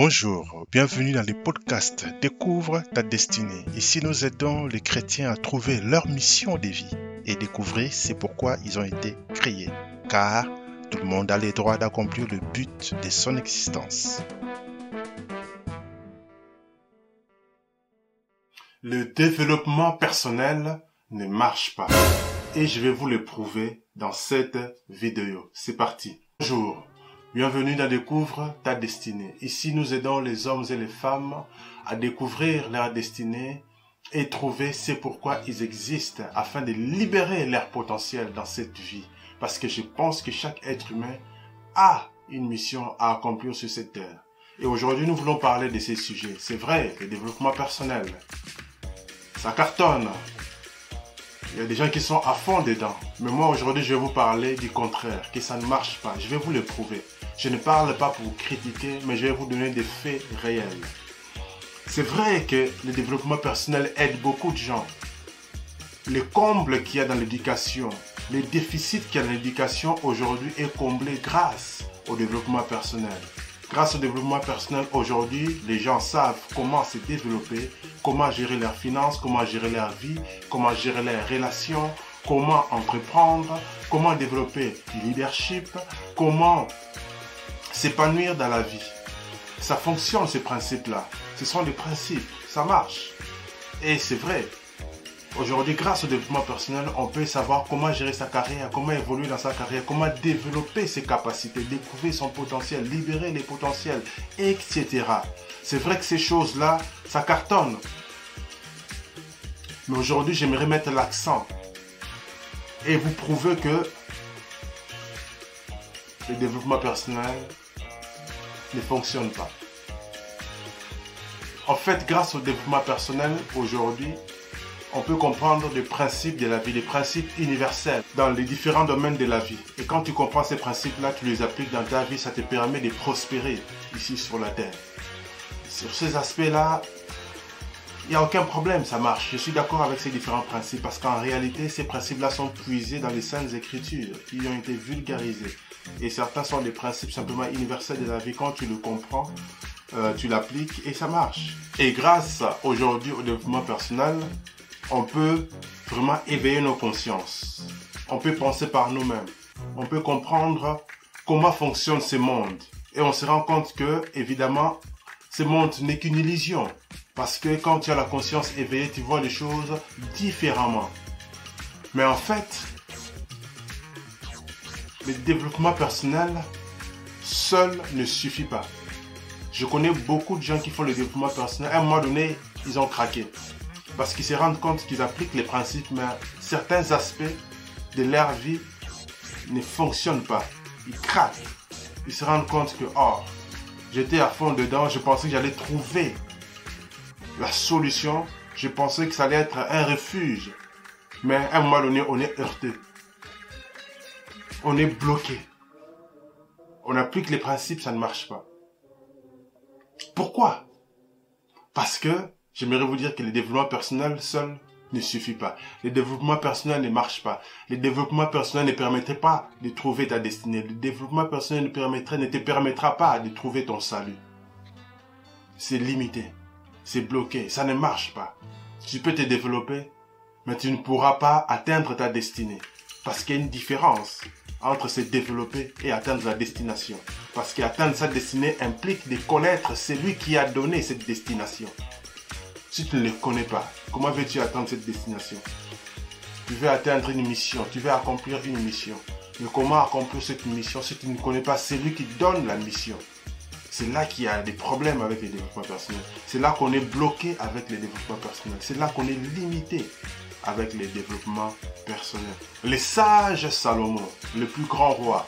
Bonjour, bienvenue dans le podcast Découvre ta destinée. Ici, nous aidons les chrétiens à trouver leur mission de vie et découvrir c'est pourquoi ils ont été créés. Car tout le monde a le droit d'accomplir le but de son existence. Le développement personnel ne marche pas. Et je vais vous le prouver dans cette vidéo. C'est parti. Bonjour. Bienvenue dans Découvre ta destinée. Ici, nous aidons les hommes et les femmes à découvrir leur destinée et trouver c'est pourquoi ils existent afin de libérer leur potentiel dans cette vie. Parce que je pense que chaque être humain a une mission à accomplir sur cette terre. Et aujourd'hui, nous voulons parler de ces sujets. C'est vrai, le développement personnel. Ça cartonne. Il y a des gens qui sont à fond dedans. Mais moi, aujourd'hui, je vais vous parler du contraire, que ça ne marche pas. Je vais vous le prouver. Je ne parle pas pour vous critiquer, mais je vais vous donner des faits réels. C'est vrai que le développement personnel aide beaucoup de gens. Le comble qu'il y a dans l'éducation, le déficit qu'il y a dans l'éducation aujourd'hui est comblé grâce au développement personnel. Grâce au développement personnel, aujourd'hui, les gens savent comment se développer, comment gérer leurs finances, comment gérer leur vie, comment gérer leurs relations, comment entreprendre, comment développer du leadership, comment s'épanouir dans la vie. Ça fonctionne, ces principes-là. Ce sont des principes, ça marche. Et c'est vrai, Aujourd'hui, grâce au développement personnel, on peut savoir comment gérer sa carrière, comment évoluer dans sa carrière, comment développer ses capacités, découvrir son potentiel, libérer les potentiels, etc. C'est vrai que ces choses-là, ça cartonne. Mais aujourd'hui, j'aimerais mettre l'accent et vous prouver que le développement personnel ne fonctionne pas. En fait, grâce au développement personnel, aujourd'hui, on peut comprendre les principes de la vie, les principes universels dans les différents domaines de la vie. Et quand tu comprends ces principes-là, tu les appliques dans ta vie, ça te permet de prospérer ici sur la terre. Sur ces aspects-là, il n'y a aucun problème, ça marche. Je suis d'accord avec ces différents principes parce qu'en réalité, ces principes-là sont puisés dans les saintes écritures qui ont été vulgarisés. Et certains sont des principes simplement universels de la vie. Quand tu le comprends, euh, tu l'appliques et ça marche. Et grâce aujourd'hui au développement personnel, on peut vraiment éveiller nos consciences. On peut penser par nous-mêmes. On peut comprendre comment fonctionne ce monde. Et on se rend compte que, évidemment, ce monde n'est qu'une illusion. Parce que quand tu as la conscience éveillée, tu vois les choses différemment. Mais en fait, le développement personnel seul ne suffit pas. Je connais beaucoup de gens qui font le développement personnel. À un moment donné, ils ont craqué parce qu'ils se rendent compte qu'ils appliquent les principes, mais certains aspects de leur vie ne fonctionnent pas. Ils craquent. Ils se rendent compte que, oh, j'étais à fond dedans, je pensais que j'allais trouver la solution, je pensais que ça allait être un refuge. Mais à un moment donné, on est heurté. On est bloqué. On applique les principes, ça ne marche pas. Pourquoi? Parce que J'aimerais vous dire que le développement personnel seul ne suffit pas. Le développement personnel ne marche pas. Le développement personnel ne permettrait pas de trouver ta destinée. Le développement personnel ne, te permettra pas de trouver ton salut. C'est limité. C'est bloqué. Ça ne marche pas. Tu peux te développer, mais tu ne pourras pas atteindre ta destinée. Parce qu'il y a une différence entre se développer et atteindre la destination. Parce qu'atteindre sa destinée implique de connaître celui qui a donné cette destination. Si tu ne les connais pas, comment veux-tu atteindre cette destination? Tu veux atteindre une mission, tu veux accomplir une mission. Mais comment accomplir cette mission si tu ne connais pas? Celui qui donne la mission C'est là qu'il y a des problèmes avec les développements personnels. C'est là qu'on est bloqué avec les développements personnels. C'est là qu'on est limité avec les développements personnels. Le sage Salomon, le plus grand roi,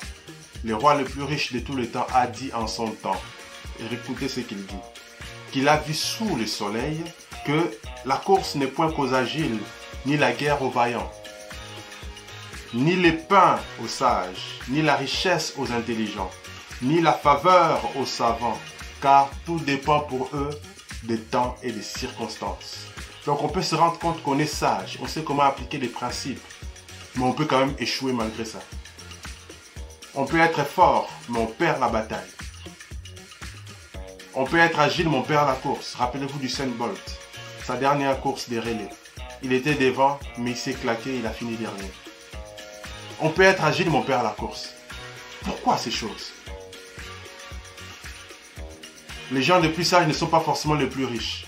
le roi le plus riche de tous les temps, a dit en son temps, et écoutez ce qu'il dit, qu'il a vu sous le soleil que la course n'est point qu'aux agiles, ni la guerre aux vaillants, ni les pains aux sages, ni la richesse aux intelligents, ni la faveur aux savants, car tout dépend pour eux des temps et des circonstances. Donc on peut se rendre compte qu'on est sage, on sait comment appliquer les principes, mais on peut quand même échouer malgré ça. On peut être fort, mais on perd la bataille. On peut être agile, mon père, à la course. Rappelez-vous du Saint Bolt. Sa dernière course des relais. Il était devant, mais il s'est claqué, il a fini dernier. On peut être agile, mon père, à la course. Pourquoi ces choses? Les gens les plus sages ne sont pas forcément les plus riches.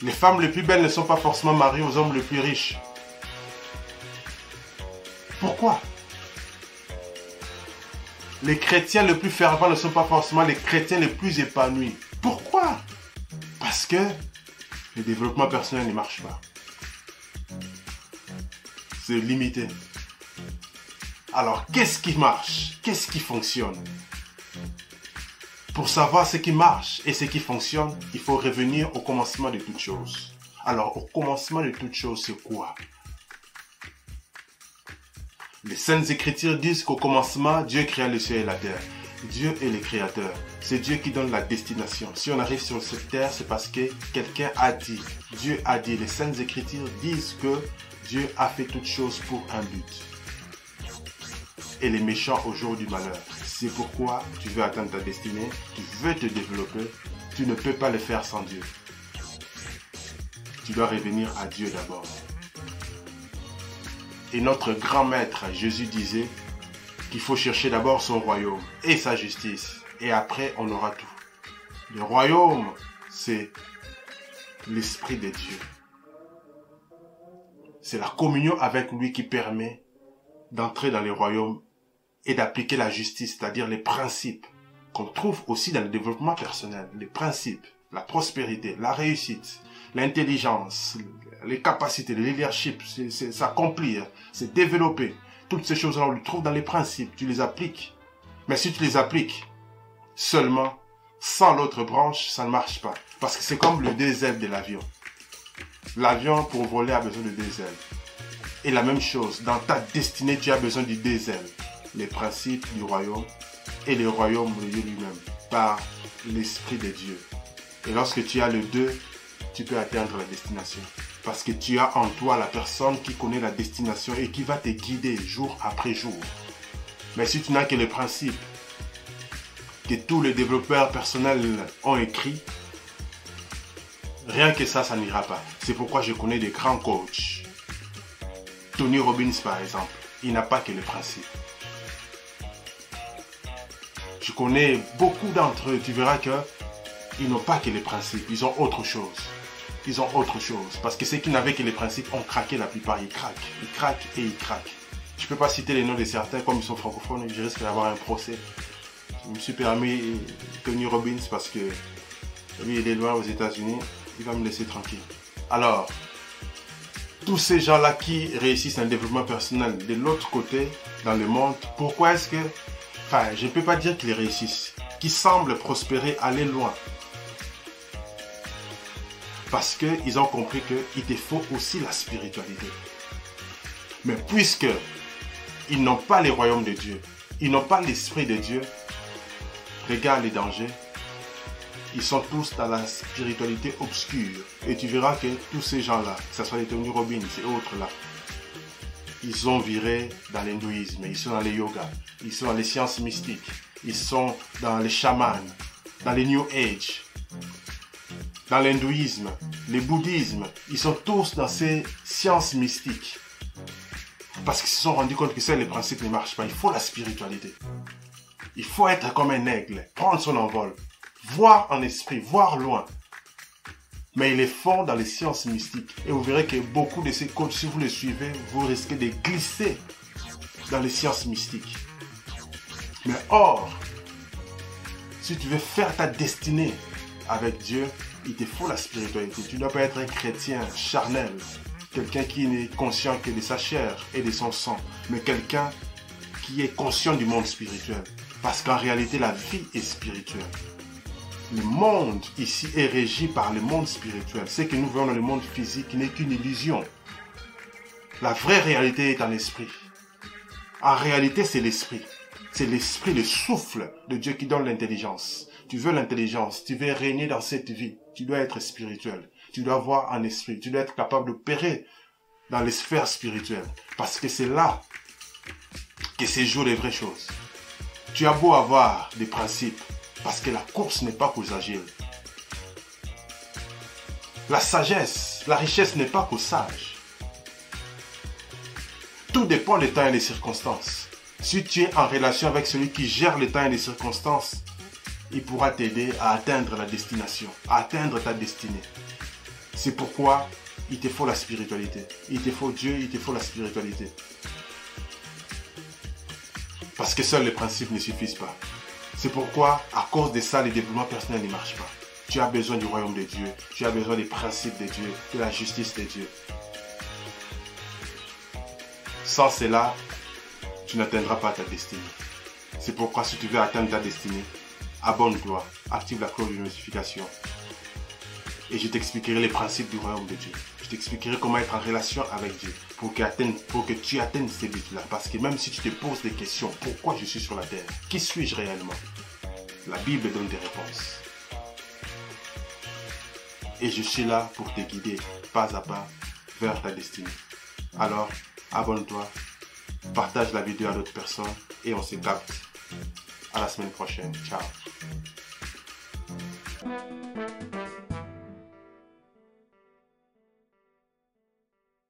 Les femmes les plus belles ne sont pas forcément mariées aux hommes les plus riches. Pourquoi? Les chrétiens les plus fervents ne sont pas forcément les chrétiens les plus épanouis. Pourquoi? Parce que le développement personnel ne marche pas. C'est limité. Alors, qu'est-ce qui marche? Qu'est-ce qui fonctionne? Pour savoir ce qui marche et ce qui fonctionne, il faut revenir au commencement de toutes choses. Alors, au commencement de toutes choses, c'est quoi? Les Saintes Écritures disent qu'au commencement, Dieu créa le ciel et la terre. Dieu est le créateur. C'est Dieu qui donne la destination. Si on arrive sur cette terre, c'est parce que quelqu'un a dit. Dieu a dit. Les Saintes Écritures disent que Dieu a fait toutes choses pour un but. Et les méchants au jour du malheur. C'est pourquoi tu veux atteindre ta destinée, tu veux te développer, tu ne peux pas le faire sans Dieu. Tu dois revenir à Dieu d'abord. Et notre grand maître Jésus disait, qu'il faut chercher d'abord son royaume et sa justice. Et après, on aura tout. Le royaume, c'est l'Esprit de Dieu. C'est la communion avec lui qui permet d'entrer dans le royaume et d'appliquer la justice, c'est-à-dire les principes qu'on trouve aussi dans le développement personnel, les principes, la prospérité, la réussite, l'intelligence, les capacités, le leadership, c'est s'accomplir, c'est développer, toutes ces choses-là, on les trouve dans les principes, tu les appliques. Mais si tu les appliques seulement, sans l'autre branche, ça ne marche pas. Parce que c'est comme le deux de l'avion. L'avion, pour voler, a besoin de deux ailes. Et la même chose, dans ta destinée, tu as besoin du deux. Les principes du royaume et le royaume de Dieu lui-même, par l'Esprit de Dieu. Et lorsque tu as le deux, tu peux atteindre la destination. Parce que tu as en toi la personne qui connaît la destination et qui va te guider jour après jour. Mais si tu n'as que les principes que tous les développeurs personnels ont écrits, rien que ça, ça n'ira pas. C'est pourquoi je connais des grands coachs. Tony Robbins, par exemple, il n'a pas que les principes. Je connais beaucoup d'entre eux, tu verras que ils n'ont pas que les principes, ils ont autre chose ils ont autre chose. Parce que ceux qui n'avaient que les principes ont craqué la plupart. Ils craquent, ils craquent et ils craquent. Je ne peux pas citer les noms de certains, comme ils sont francophones, je risque d'avoir un procès. Je me suis permis Tony Robbins parce que lui, il est loin aux États-Unis. Il va me laisser tranquille. Alors, tous ces gens-là qui réussissent un développement personnel de l'autre côté, dans le monde, pourquoi est-ce que, enfin, je ne peux pas dire qu'ils réussissent, qui semblent prospérer, aller loin, parce qu'ils ont compris qu'il te faut aussi la spiritualité. Mais puisque ils n'ont pas le royaume de Dieu, ils n'ont pas l'esprit de Dieu, regarde les dangers. Ils sont tous dans la spiritualité obscure. Et tu verras que tous ces gens-là, que ce soit les Tony Robbins et autres là, ils ont viré dans l'hindouisme, ils sont dans les yoga, ils sont dans les sciences mystiques, ils sont dans les chamans, dans les New Age, dans l'hindouisme, le bouddhisme, ils sont tous dans ces sciences mystiques. Parce qu'ils se sont rendus compte que ça, les principes ne marchent pas. Il faut la spiritualité. Il faut être comme un aigle, prendre son envol, voir en esprit, voir loin. Mais ils les font dans les sciences mystiques. Et vous verrez que beaucoup de ces coachs, si vous les suivez, vous risquez de glisser dans les sciences mystiques. Mais or, si tu veux faire ta destinée avec Dieu, il te faut la spiritualité. Tu ne dois pas être un chrétien charnel, quelqu'un qui n'est conscient que de sa chair et de son sang, mais quelqu'un qui est conscient du monde spirituel. Parce qu'en réalité, la vie est spirituelle. Le monde ici est régi par le monde spirituel. Ce que nous voyons dans le monde physique n'est qu'une illusion. La vraie réalité est en esprit. En réalité, c'est l'esprit. C'est l'esprit, le souffle de Dieu qui donne l'intelligence. Tu veux l'intelligence, tu veux régner dans cette vie tu dois être spirituel. Tu dois voir en esprit. Tu dois être capable d'opérer dans les sphères spirituelles. Parce que c'est là que se jouent les vraies choses. Tu as beau avoir des principes, parce que la course n'est pas les agiles. La sagesse, la richesse n'est pas qu'aux sages. Tout dépend des temps et des circonstances. Si tu es en relation avec celui qui gère les temps et les circonstances, il pourra t'aider à atteindre la destination, à atteindre ta destinée. C'est pourquoi il te faut la spiritualité. Il te faut Dieu, il te faut la spiritualité. Parce que seuls les principes ne suffisent pas. C'est pourquoi, à cause de ça, les développements personnels ne marchent pas. Tu as besoin du royaume de Dieu. Tu as besoin des principes de Dieu, de la justice de Dieu. Sans cela, tu n'atteindras pas ta destinée. C'est pourquoi si tu veux atteindre ta destinée, abonne-toi, active la cloche de notification. Et je t'expliquerai les principes du royaume de Dieu. Je t'expliquerai comment être en relation avec Dieu pour que, tu atteignes ces buts-là. Parce que même si tu te poses des questions, pourquoi je suis sur la terre? Qui suis-je réellement? La Bible donne des réponses. Et je suis là pour te guider pas à pas vers ta destinée. Alors, abonne-toi, partage la vidéo à d'autres personnes et on se capte. À la semaine prochaine. Ciao.